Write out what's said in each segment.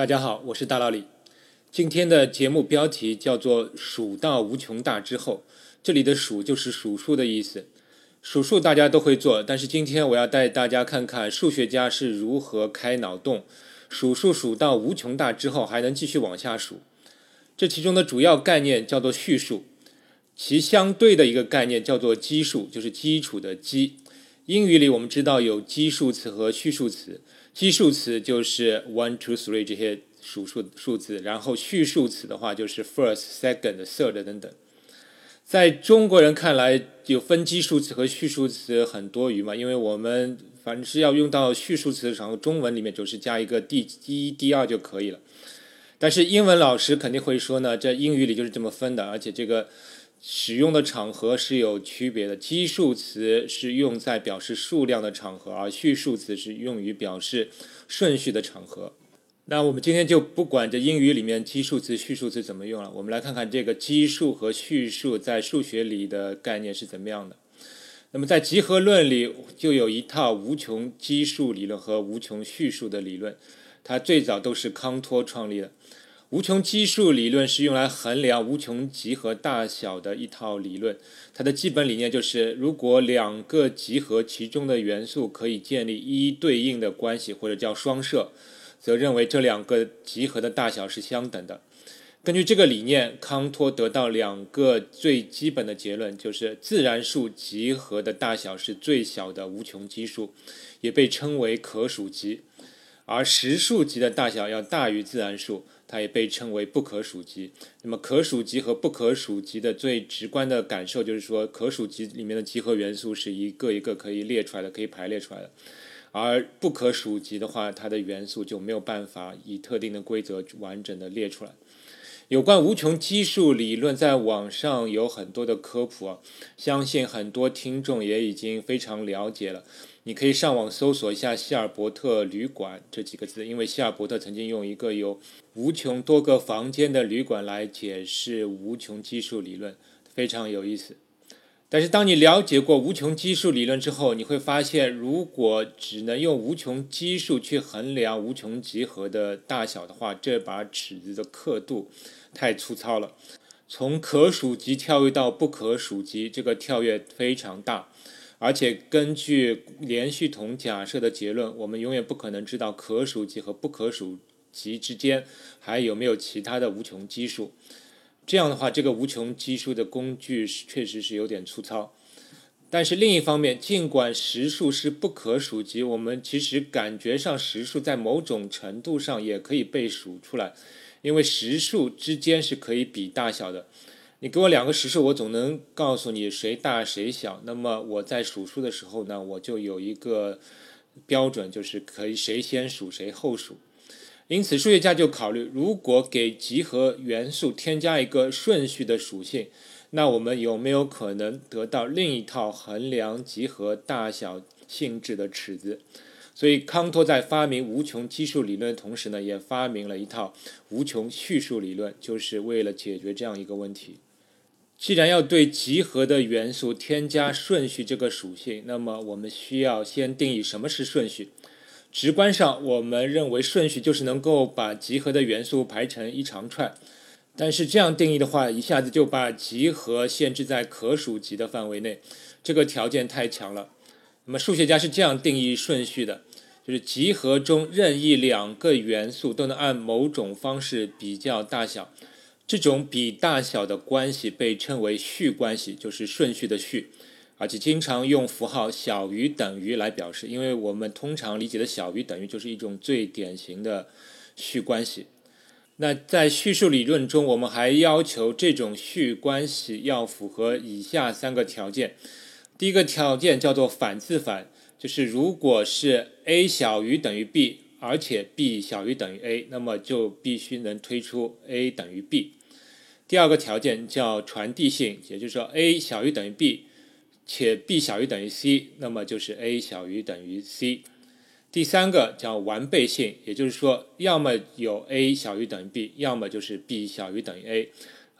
大家好，我是大老李。今天的节目标题叫做“数到无穷大之后”，这里的“数”就是数数的意思。数数大家都会做，但是今天我要带大家看看数学家是如何开脑洞，数数数到无穷大之后还能继续往下数。这其中的主要概念叫做序数，其相对的一个概念叫做基数，就是基础的基。英语里我们知道有基数词和序数词。基数词就是 one, two, three 这些数数数字，然后序数词的话就是 first, second, third 等等。在中国人看来，有分基数词和序数词很多余嘛，因为我们反正是要用到序数词的时候，中文里面就是加一个第一、第二就可以了。但是英文老师肯定会说呢，这英语里就是这么分的，而且这个。使用的场合是有区别的，基数词是用在表示数量的场合，而序数词是用于表示顺序的场合。那我们今天就不管这英语里面基数词、序数词怎么用了，我们来看看这个基数和序数在数学里的概念是怎么样的。那么在集合论里就有一套无穷基数理论和无穷序数的理论，它最早都是康托创立的。无穷基数理论是用来衡量无穷集合大小的一套理论。它的基本理念就是，如果两个集合其中的元素可以建立一一对应的关系，或者叫双摄，则认为这两个集合的大小是相等的。根据这个理念，康托得到两个最基本的结论，就是自然数集合的大小是最小的无穷基数，也被称为可数集；而实数集的大小要大于自然数。它也被称为不可数集。那么可数集和不可数集的最直观的感受就是说，可数集里面的集合元素是一个一个可以列出来的，可以排列出来的。而不可数集的话，它的元素就没有办法以特定的规则完整的列出来。有关无穷基数理论，在网上有很多的科普啊，相信很多听众也已经非常了解了。你可以上网搜索一下“希尔伯特旅馆”这几个字，因为希尔伯特曾经用一个有无穷多个房间的旅馆来解释无穷基数理论，非常有意思。但是当你了解过无穷基数理论之后，你会发现，如果只能用无穷基数去衡量无穷集合的大小的话，这把尺子的刻度太粗糙了。从可数集跳跃到不可数集，这个跳跃非常大。而且根据连续统假设的结论，我们永远不可能知道可数集和不可数集之间还有没有其他的无穷基数。这样的话，这个无穷基数的工具确实是有点粗糙。但是另一方面，尽管实数是不可数集，我们其实感觉上实数在某种程度上也可以被数出来，因为实数之间是可以比大小的。你给我两个实数，我总能告诉你谁大谁小。那么我在数数的时候呢，我就有一个标准，就是可以谁先数谁后数。因此，数学家就考虑，如果给集合元素添加一个顺序的属性，那我们有没有可能得到另一套衡量集合大小性质的尺子？所以，康托在发明无穷基数理论的同时呢，也发明了一套无穷序数理论，就是为了解决这样一个问题。既然要对集合的元素添加顺序这个属性，那么我们需要先定义什么是顺序。直观上，我们认为顺序就是能够把集合的元素排成一长串。但是这样定义的话，一下子就把集合限制在可数集的范围内，这个条件太强了。那么数学家是这样定义顺序的：就是集合中任意两个元素都能按某种方式比较大小。这种比大小的关系被称为序关系，就是顺序的序，而且经常用符号小于等于来表示，因为我们通常理解的小于等于就是一种最典型的序关系。那在叙述理论中，我们还要求这种序关系要符合以下三个条件。第一个条件叫做反自反，就是如果是 a 小于等于 b，而且 b 小于等于 a，那么就必须能推出 a 等于 b。第二个条件叫传递性，也就是说 a 小于等于 b，且 b 小于等于 c，那么就是 a 小于等于 c。第三个叫完备性，也就是说要么有 a 小于等于 b，要么就是 b 小于等于 a，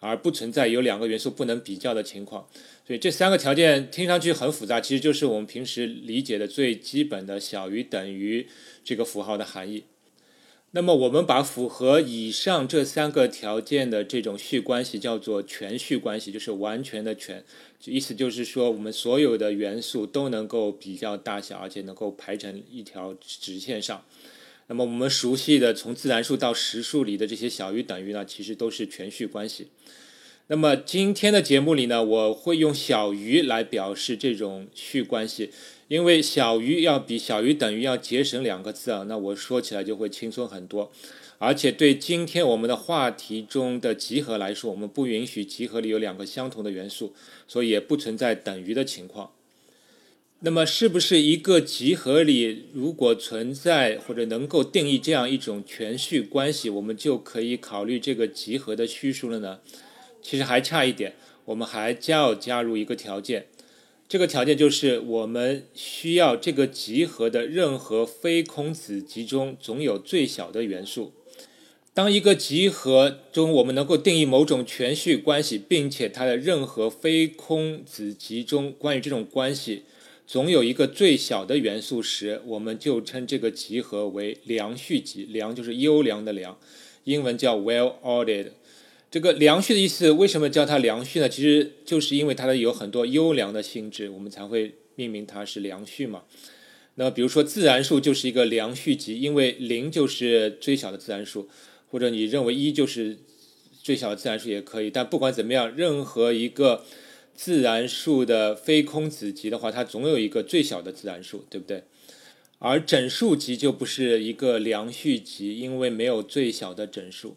而不存在有两个元素不能比较的情况。所以这三个条件听上去很复杂，其实就是我们平时理解的最基本的小于等于这个符号的含义。那么我们把符合以上这三个条件的这种序关系叫做全序关系，就是完全的全，意思就是说我们所有的元素都能够比较大小，而且能够排成一条直线上。那么我们熟悉的从自然数到实数里的这些小于等于呢，其实都是全序关系。那么今天的节目里呢，我会用小于来表示这种序关系。因为小于要比小于等于要节省两个字啊，那我说起来就会轻松很多。而且对今天我们的话题中的集合来说，我们不允许集合里有两个相同的元素，所以也不存在等于的情况。那么，是不是一个集合里如果存在或者能够定义这样一种全序关系，我们就可以考虑这个集合的序数了呢？其实还差一点，我们还要加入一个条件。这个条件就是我们需要这个集合的任何非空子集中总有最小的元素。当一个集合中我们能够定义某种全序关系，并且它的任何非空子集中关于这种关系总有一个最小的元素时，我们就称这个集合为良序集。良就是优良的良，英文叫 well-ordered。这个良序的意思，为什么叫它良序呢？其实就是因为它的有很多优良的性质，我们才会命名它是良序嘛。那比如说自然数就是一个良序集，因为零就是最小的自然数，或者你认为一就是最小的自然数也可以。但不管怎么样，任何一个自然数的非空子集的话，它总有一个最小的自然数，对不对？而整数集就不是一个良序集，因为没有最小的整数。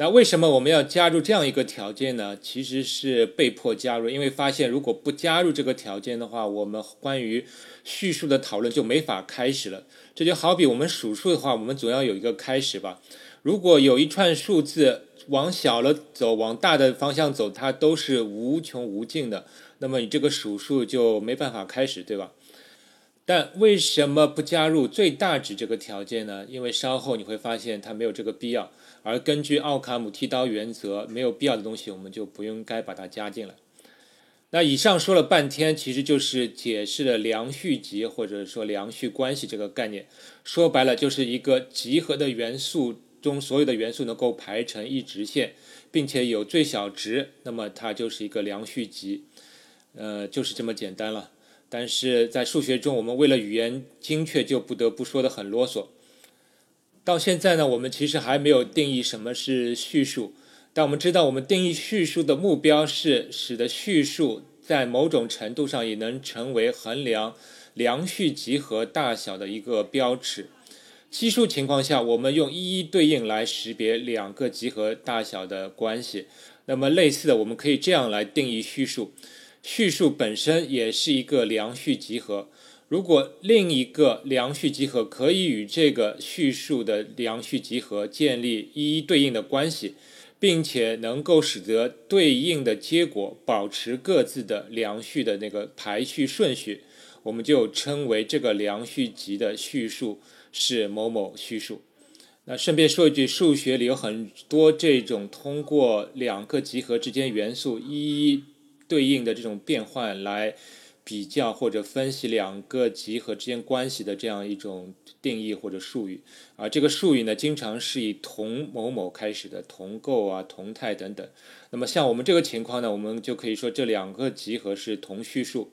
那为什么我们要加入这样一个条件呢？其实是被迫加入，因为发现如果不加入这个条件的话，我们关于序数的讨论就没法开始了。这就好比我们数数的话，我们总要有一个开始吧。如果有一串数字往小了走，往大的方向走，它都是无穷无尽的，那么你这个数数就没办法开始，对吧？但为什么不加入最大值这个条件呢？因为稍后你会发现它没有这个必要。而根据奥卡姆剃刀原则，没有必要的东西我们就不应该把它加进来。那以上说了半天，其实就是解释了良序集或者说良序关系这个概念。说白了，就是一个集合的元素中所有的元素能够排成一直线，并且有最小值，那么它就是一个良序集。呃，就是这么简单了。但是在数学中，我们为了语言精确，就不得不说的很啰嗦。到现在呢，我们其实还没有定义什么是序数，但我们知道，我们定义序数的目标是使得序数在某种程度上也能成为衡量良序集合大小的一个标尺。奇数情况下，我们用一一对应来识别两个集合大小的关系。那么类似的，我们可以这样来定义序数：序数本身也是一个良序集合。如果另一个良序集合可以与这个序数的良序集合建立一一对应的关系，并且能够使得对应的结果保持各自的良序的那个排序顺序，我们就称为这个良序集的序数是某某序数。那顺便说一句，数学里有很多这种通过两个集合之间元素一一对应的这种变换来。比较或者分析两个集合之间关系的这样一种定义或者术语啊，这个术语呢，经常是以同某某开始的，同构啊、同态等等。那么像我们这个情况呢，我们就可以说这两个集合是同序数。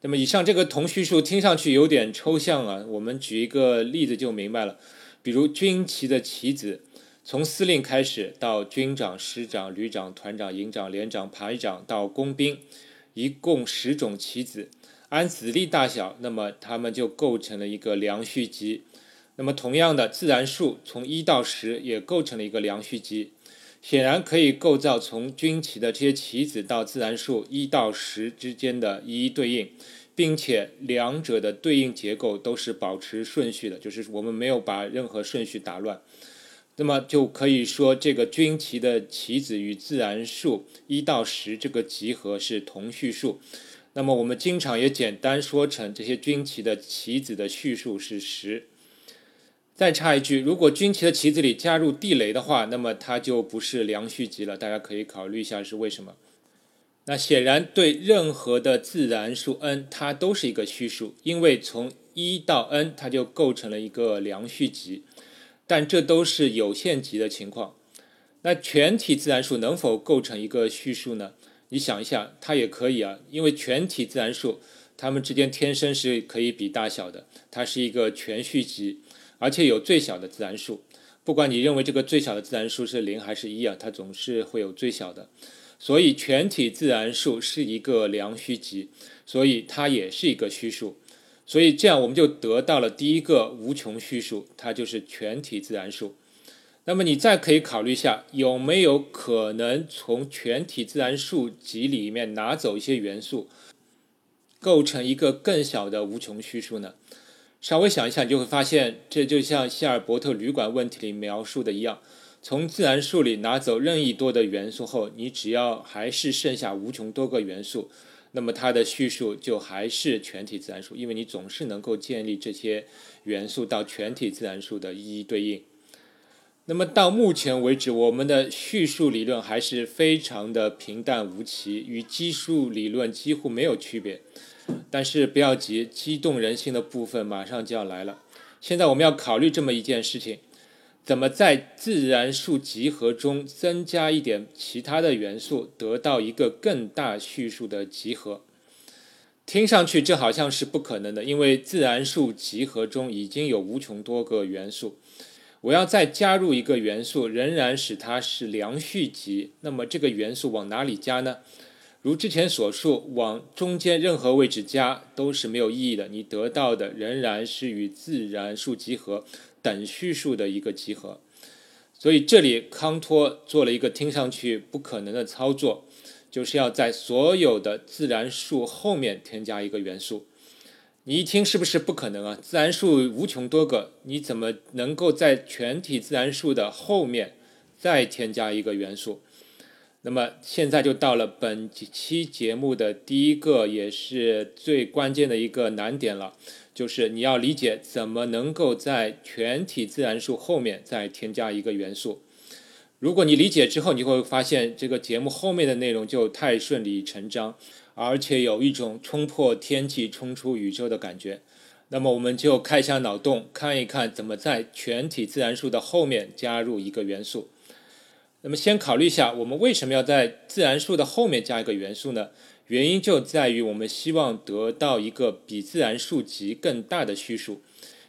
那么以上这个同序数听上去有点抽象啊，我们举一个例子就明白了。比如军旗的旗子，从司令开始到军长、师长、旅长、团长、营长、连长、排长到工兵。一共十种棋子，按子力大小，那么它们就构成了一个良序集。那么同样的，自然数从一到十也构成了一个良序集。显然可以构造从军旗的这些棋子到自然数一到十之间的一一对应，并且两者的对应结构都是保持顺序的，就是我们没有把任何顺序打乱。那么就可以说，这个军旗的棋子与自然数一到十这个集合是同序数。那么我们经常也简单说成这些军旗的棋子的序数是十。再插一句，如果军旗的棋子里加入地雷的话，那么它就不是良序集了。大家可以考虑一下是为什么。那显然对任何的自然数 n，它都是一个序数，因为从一到 n，它就构成了一个良序集。但这都是有限级的情况。那全体自然数能否构成一个序数呢？你想一下，它也可以啊，因为全体自然数它们之间天生是可以比大小的，它是一个全序集，而且有最小的自然数。不管你认为这个最小的自然数是零还是一啊，它总是会有最小的。所以全体自然数是一个良序集，所以它也是一个虚数。所以这样我们就得到了第一个无穷序数，它就是全体自然数。那么你再可以考虑一下，有没有可能从全体自然数集里面拿走一些元素，构成一个更小的无穷序数呢？稍微想一下，你就会发现，这就像希尔伯特旅馆问题里描述的一样，从自然数里拿走任意多的元素后，你只要还是剩下无穷多个元素，那么它的序数就还是全体自然数，因为你总是能够建立这些元素到全体自然数的一一对应。那么到目前为止，我们的序数理论还是非常的平淡无奇，与奇数理论几乎没有区别。但是不要急，激动人心的部分马上就要来了。现在我们要考虑这么一件事情：怎么在自然数集合中增加一点其他的元素，得到一个更大序数的集合？听上去这好像是不可能的，因为自然数集合中已经有无穷多个元素。我要再加入一个元素，仍然使它是良序集。那么这个元素往哪里加呢？如之前所述，往中间任何位置加都是没有意义的。你得到的仍然是与自然数集合等序数的一个集合。所以这里康托做了一个听上去不可能的操作，就是要在所有的自然数后面添加一个元素。你一听是不是不可能啊？自然数无穷多个，你怎么能够在全体自然数的后面再添加一个元素？那么现在就到了本期节目的第一个也是最关键的一个难点了，就是你要理解怎么能够在全体自然数后面再添加一个元素。如果你理解之后，你会发现这个节目后面的内容就太顺理成章。而且有一种冲破天际、冲出宇宙的感觉，那么我们就开一下脑洞，看一看怎么在全体自然数的后面加入一个元素。那么先考虑一下，我们为什么要在自然数的后面加一个元素呢？原因就在于我们希望得到一个比自然数集更大的序数。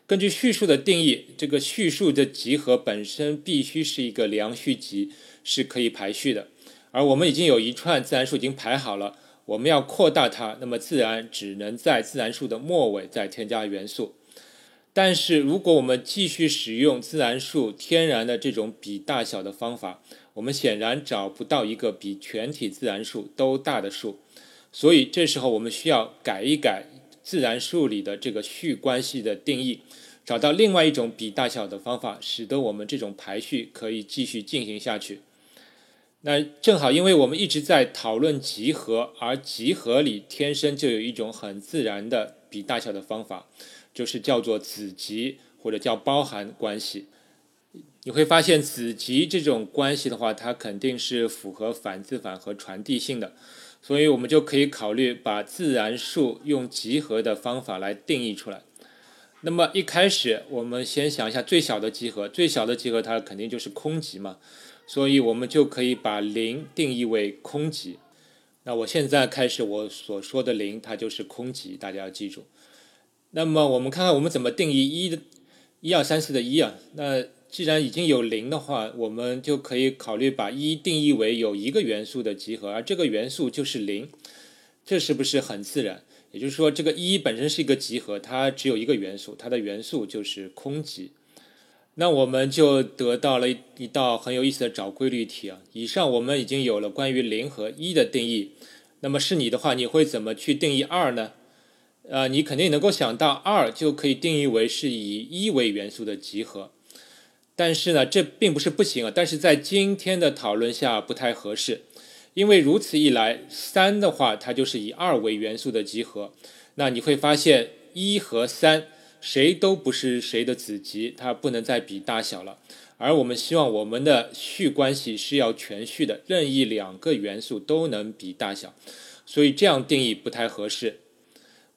根据序数的定义，这个序数的集合本身必须是一个良序集，是可以排序的。而我们已经有一串自然数已经排好了。我们要扩大它，那么自然只能在自然数的末尾再添加元素。但是如果我们继续使用自然数天然的这种比大小的方法，我们显然找不到一个比全体自然数都大的数。所以这时候我们需要改一改自然数里的这个序关系的定义，找到另外一种比大小的方法，使得我们这种排序可以继续进行下去。那正好，因为我们一直在讨论集合，而集合里天生就有一种很自然的比大小的方法，就是叫做子集或者叫包含关系。你会发现子集这种关系的话，它肯定是符合反自反和传递性的，所以我们就可以考虑把自然数用集合的方法来定义出来。那么一开始，我们先想一下最小的集合，最小的集合它肯定就是空集嘛。所以我们就可以把零定义为空集。那我现在开始我所说的零，它就是空集，大家要记住。那么我们看看我们怎么定义一的，一二三四的一啊。那既然已经有零的话，我们就可以考虑把一定义为有一个元素的集合，而这个元素就是零。这是不是很自然？也就是说，这个一本身是一个集合，它只有一个元素，它的元素就是空集。那我们就得到了一道很有意思的找规律题啊！以上我们已经有了关于零和一的定义，那么是你的话，你会怎么去定义二呢？呃，你肯定能够想到二就可以定义为是以一为元素的集合，但是呢，这并不是不行啊，但是在今天的讨论下不太合适，因为如此一来，三的话它就是以二为元素的集合，那你会发现一和三。谁都不是谁的子集，它不能再比大小了。而我们希望我们的序关系是要全序的，任意两个元素都能比大小，所以这样定义不太合适。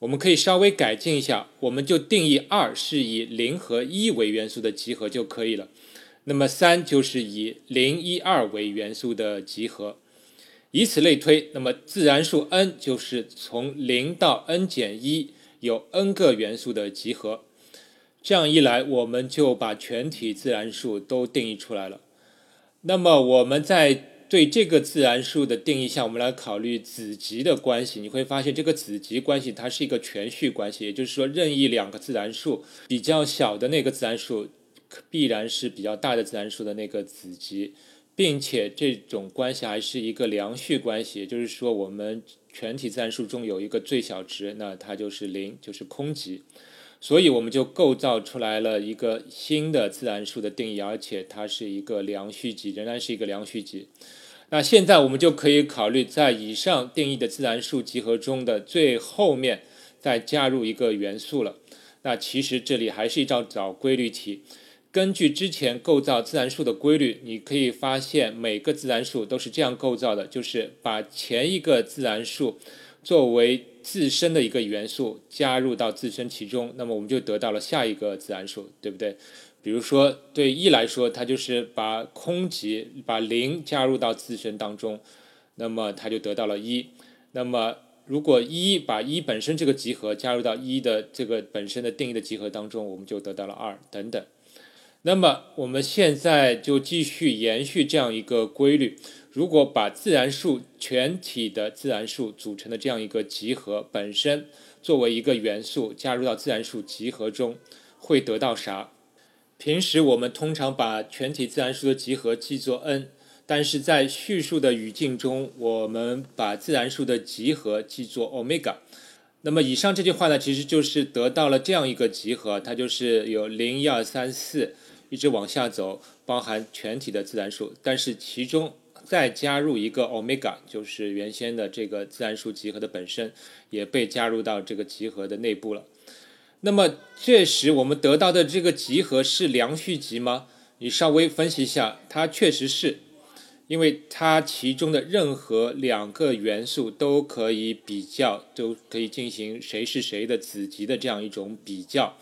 我们可以稍微改进一下，我们就定义二是以零和一为元素的集合就可以了。那么三就是以零一二为元素的集合，以此类推。那么自然数 n 就是从零到 n 减一有 n 个元素的集合。这样一来，我们就把全体自然数都定义出来了。那么我们在对这个自然数的定义下，我们来考虑子集的关系。你会发现，这个子集关系它是一个全序关系，也就是说，任意两个自然数比较小的那个自然数。必然是比较大的自然数的那个子集，并且这种关系还是一个良序关系，也就是说，我们全体自然数中有一个最小值，那它就是零，就是空集。所以我们就构造出来了一个新的自然数的定义，而且它是一个良序集，仍然是一个良序集。那现在我们就可以考虑在以上定义的自然数集合中的最后面再加入一个元素了。那其实这里还是一道找规律题。根据之前构造自然数的规律，你可以发现每个自然数都是这样构造的，就是把前一个自然数作为自身的一个元素加入到自身其中，那么我们就得到了下一个自然数，对不对？比如说对一来说，它就是把空集把零加入到自身当中，那么它就得到了一。那么如果一把一本身这个集合加入到一的这个本身的定义的集合当中，我们就得到了二等等。那么我们现在就继续延续这样一个规律：如果把自然数全体的自然数组成的这样一个集合本身作为一个元素加入到自然数集合中，会得到啥？平时我们通常把全体自然数的集合记作 n，但是在叙述的语境中，我们把自然数的集合记作 omega。那么以上这句话呢，其实就是得到了这样一个集合，它就是有零、一、二、三、四。一直往下走，包含全体的自然数，但是其中再加入一个 omega，就是原先的这个自然数集合的本身，也被加入到这个集合的内部了。那么这时我们得到的这个集合是良序集吗？你稍微分析一下，它确实是，因为它其中的任何两个元素都可以比较，都可以进行谁是谁的子集的这样一种比较。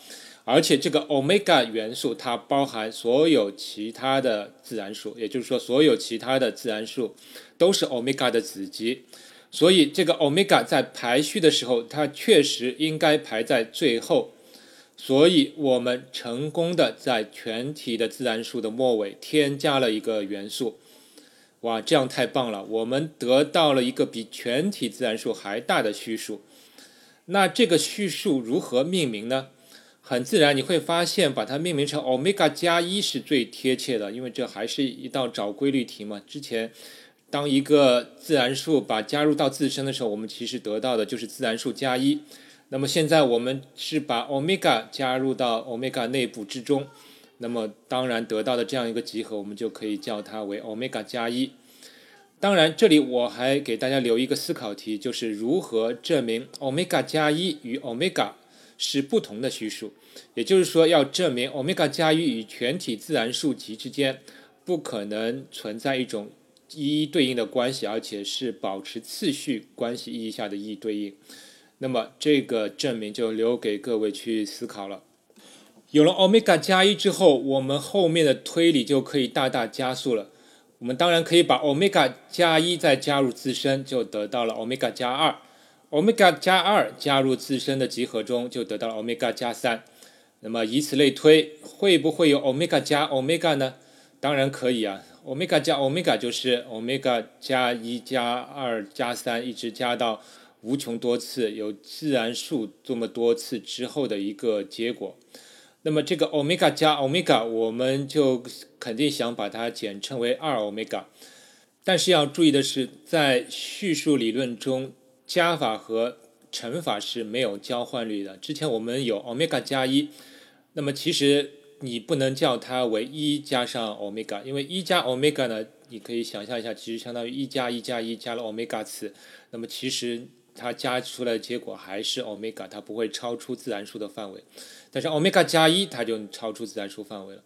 而且这个 omega 元素它包含所有其他的自然数，也就是说，所有其他的自然数都是 omega 的子集，所以这个 omega 在排序的时候，它确实应该排在最后。所以我们成功的在全体的自然数的末尾添加了一个元素，哇，这样太棒了！我们得到了一个比全体自然数还大的序数。那这个序数如何命名呢？很自然，你会发现把它命名成 omega 加一是最贴切的，因为这还是一道找规律题嘛。之前当一个自然数把加入到自身的时候，我们其实得到的就是自然数加一。那么现在我们是把 omega 加入到 omega 内部之中，那么当然得到的这样一个集合，我们就可以叫它为 omega 加一。当然，这里我还给大家留一个思考题，就是如何证明 omega 加一与 omega。是不同的序数，也就是说，要证明 omega 加一与全体自然数集之间不可能存在一种一一对应的关系，而且是保持次序关系意义下的一一对应。那么，这个证明就留给各位去思考了。有了 omega 加一之后，我们后面的推理就可以大大加速了。我们当然可以把 omega 加一再加入自身，就得到了 omega 加二。omega 加二加入自身的集合中，就得到了 omega 加三。那么以此类推，会不会有 omega 加 omega 呢？当然可以啊。欧米伽加欧米伽就是欧米伽加一加二加三，一直加到无穷多次，有自然数这么多次之后的一个结果。那么这个欧米伽加欧米伽我们就肯定想把它简称为二欧米伽。但是要注意的是，在叙述理论中。加法和乘法是没有交换律的。之前我们有欧米伽加一，那么其实你不能叫它为一加上 omega，因为一加 omega 呢，你可以想象一下，其实相当于一加一加一加了 omega 次，那么其实它加出来的结果还是 omega，它不会超出自然数的范围。但是 omega 加一它就超出自然数范围了。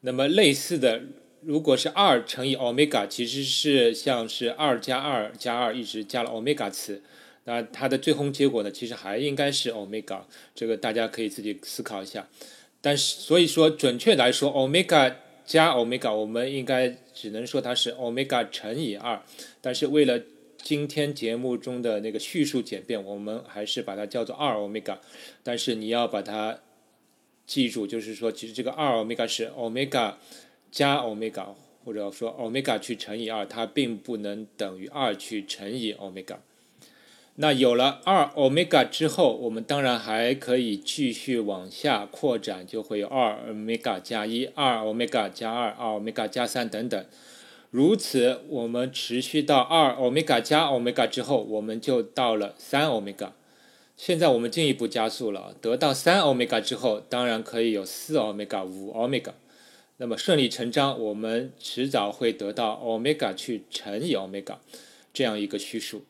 那么类似的。如果是二乘以 omega，其实是像是二加二加二一直加了 omega 次，那它的最终结果呢，其实还应该是 omega，这个大家可以自己思考一下。但是所以说，准确来说，omega 加 omega，我们应该只能说它是 omega 乘以二。但是为了今天节目中的那个叙述简便，我们还是把它叫做二 omega。但是你要把它记住，就是说，其实这个二 omega 是 omega 加 omega，或者说 omega 去乘以二，它并不能等于二去乘以 omega。那有了二 omega 之后，我们当然还可以继续往下扩展，就会有二 omega 加一、二 omega 加二、二 omega 加三等等。如此，我们持续到二 omega 加 omega 之后，我们就到了三 omega。现在我们进一步加速了，得到三 omega 之后，当然可以有四 omega、五 omega。那么顺理成章，我们迟早会得到 omega 去乘以 omega 这样一个虚数。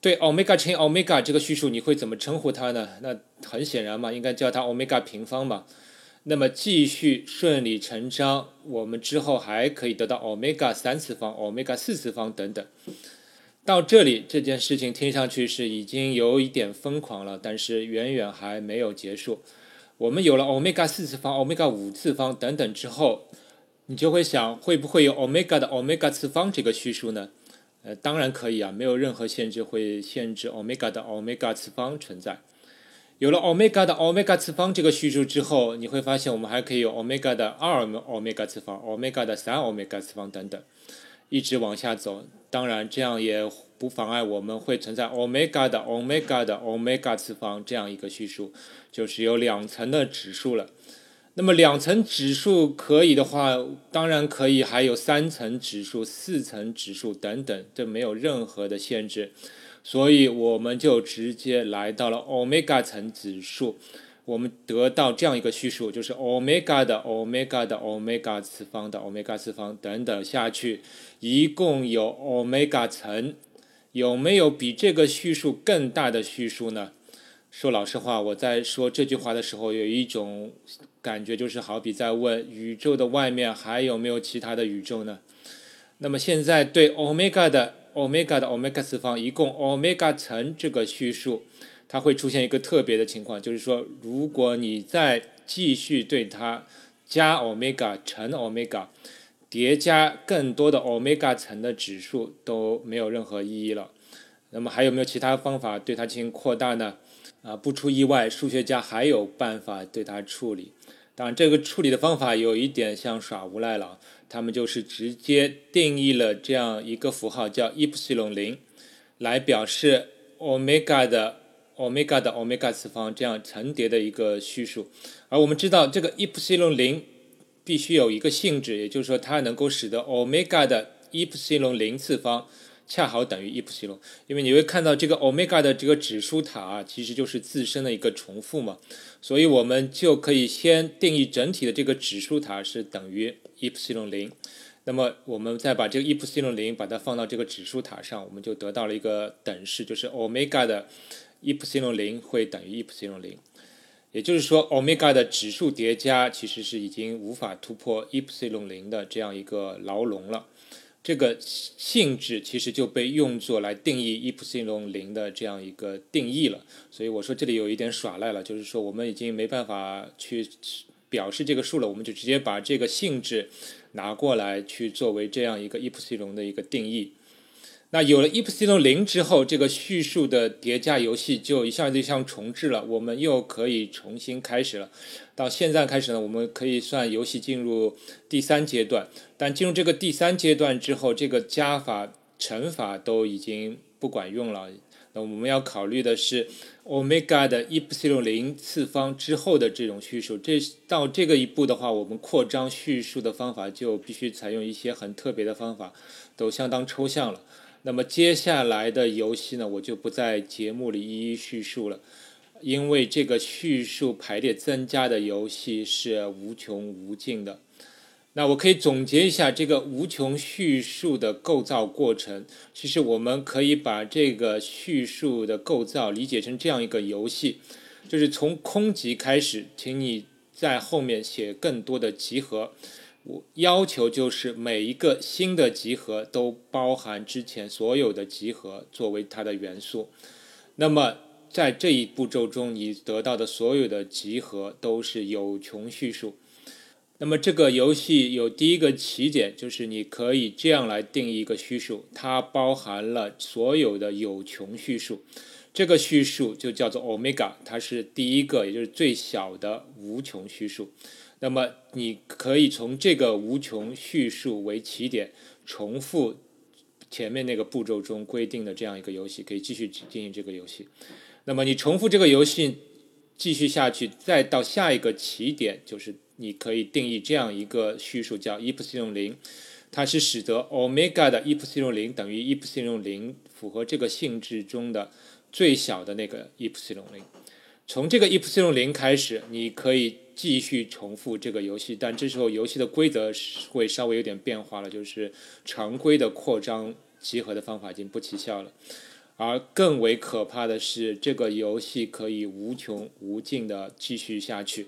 对 omega 乘以 omega 这个虚数，你会怎么称呼它呢？那很显然嘛，应该叫它 omega 平方嘛。那么继续顺理成章，我们之后还可以得到 omega 三次方、omega 四次方等等。到这里，这件事情听上去是已经有一点疯狂了，但是远远还没有结束。我们有了 omega 四次方、omega 五次方等等之后，你就会想，会不会有 omega 的 omega 次方这个叙述呢？呃，当然可以啊，没有任何限制会限制 omega 的 omega 次方存在。有了 omega 的 omega 次方这个叙述之后，你会发现我们还可以有 omega 的二 omega 次方、omega 的三 omega 次方等等，一直往下走。当然，这样也不妨碍我们会存在 omega 的 omega 的 omega 次方这样一个叙述，就是有两层的指数了。那么两层指数可以的话，当然可以，还有三层指数、四层指数等等，这没有任何的限制，所以我们就直接来到了 omega 层指数，我们得到这样一个虚数，就是 omega 的 omega 的 omega 次方的 omega 次方等等下去，一共有 omega 层，有没有比这个虚数更大的虚数呢？说老实话，我在说这句话的时候，有一种感觉，就是好比在问宇宙的外面还有没有其他的宇宙呢？那么现在对 omega 的 omega 的 omega 次方，一共 omega 层这个虚数，它会出现一个特别的情况，就是说，如果你再继续对它加 omega 乘 omega，叠加更多的 omega 层的指数都没有任何意义了。那么还有没有其他方法对它进行扩大呢？啊，不出意外，数学家还有办法对它处理。当然，这个处理的方法有一点像耍无赖了。他们就是直接定义了这样一个符号，叫 epsilon 零，来表示 omega 的 omega 的 omega 次方这样层叠的一个虚数。而我们知道，这个 epsilon 零必须有一个性质，也就是说，它能够使得 omega 的 epsilon 零次方。恰好等于伊普西隆，因为你会看到这个欧米伽的这个指数塔啊，其实就是自身的一个重复嘛，所以我们就可以先定义整体的这个指数塔是等于伊普西隆零，那么我们再把这个伊普西隆零把它放到这个指数塔上，我们就得到了一个等式，就是欧米伽的伊普西隆零会等于伊普西隆零，也就是说欧米伽的指数叠加其实是已经无法突破伊普西隆零的这样一个牢笼了。这个性质其实就被用作来定义 epsilon 零的这样一个定义了，所以我说这里有一点耍赖了，就是说我们已经没办法去表示这个数了，我们就直接把这个性质拿过来去作为这样一个 epsilon 的一个定义。那有了 epsilon 零之后，这个叙述的叠加游戏就一下就像重置了，我们又可以重新开始了。到现在开始呢，我们可以算游戏进入第三阶段。但进入这个第三阶段之后，这个加法、乘法都已经不管用了。那我们要考虑的是，omega 的 epsilon 零次方之后的这种叙述。这到这个一步的话，我们扩张叙述的方法就必须采用一些很特别的方法，都相当抽象了。那么接下来的游戏呢，我就不在节目里一一叙述了，因为这个叙述排列增加的游戏是无穷无尽的。那我可以总结一下这个无穷叙述的构造过程。其实我们可以把这个叙述的构造理解成这样一个游戏，就是从空集开始，请你在后面写更多的集合。我要求就是每一个新的集合都包含之前所有的集合作为它的元素。那么在这一步骤中，你得到的所有的集合都是有穷序数。那么这个游戏有第一个起点，就是你可以这样来定义一个序数，它包含了所有的有穷序数。这个序数就叫做 omega，它是第一个，也就是最小的无穷序数。那么你可以从这个无穷序数为起点，重复前面那个步骤中规定的这样一个游戏，可以继续进行这个游戏。那么你重复这个游戏继续下去，再到下一个起点，就是你可以定义这样一个序数叫 epsilon 零，它是使得 omega 的 epsilon 零等于 epsilon 零符合这个性质中的最小的那个 epsilon 零。从这个 epsilon 零开始，你可以继续重复这个游戏，但这时候游戏的规则会稍微有点变化了，就是常规的扩张集合的方法已经不起效了。而更为可怕的是，这个游戏可以无穷无尽的继续下去。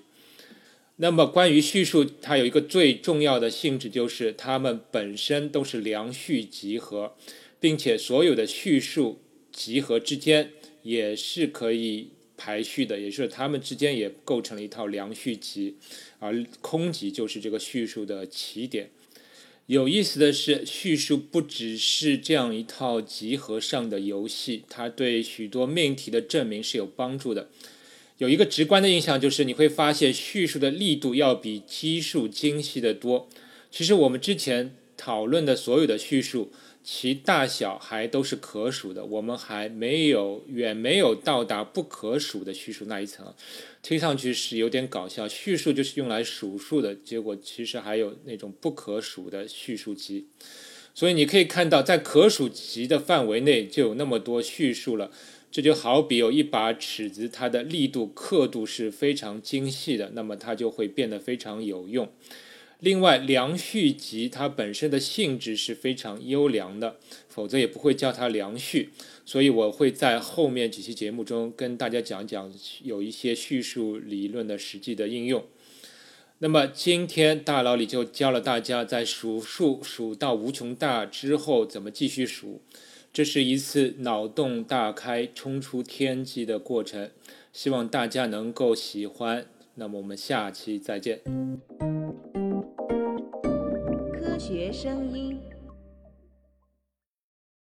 那么，关于序数，它有一个最重要的性质，就是它们本身都是良序集合，并且所有的序数集合之间也是可以排序的，也就是它们之间也构成了一套良序集，而空集就是这个序数的起点。有意思的是，叙述不只是这样一套集合上的游戏，它对许多命题的证明是有帮助的。有一个直观的印象就是，你会发现叙述的力度要比基数精细得多。其实我们之前讨论的所有的叙述。其大小还都是可数的，我们还没有远没有到达不可数的序数那一层，听上去是有点搞笑。序数就是用来数数的，结果其实还有那种不可数的序数集。所以你可以看到，在可数集的范围内就有那么多序数了。这就好比有一把尺子，它的力度刻度是非常精细的，那么它就会变得非常有用。另外，梁序集它本身的性质是非常优良的，否则也不会叫它梁序。所以我会在后面几期节目中跟大家讲讲有一些叙述理论的实际的应用。那么今天大佬里就教了大家在数数数到无穷大之后怎么继续数，这是一次脑洞大开、冲出天际的过程，希望大家能够喜欢。那么我们下期再见。学声音。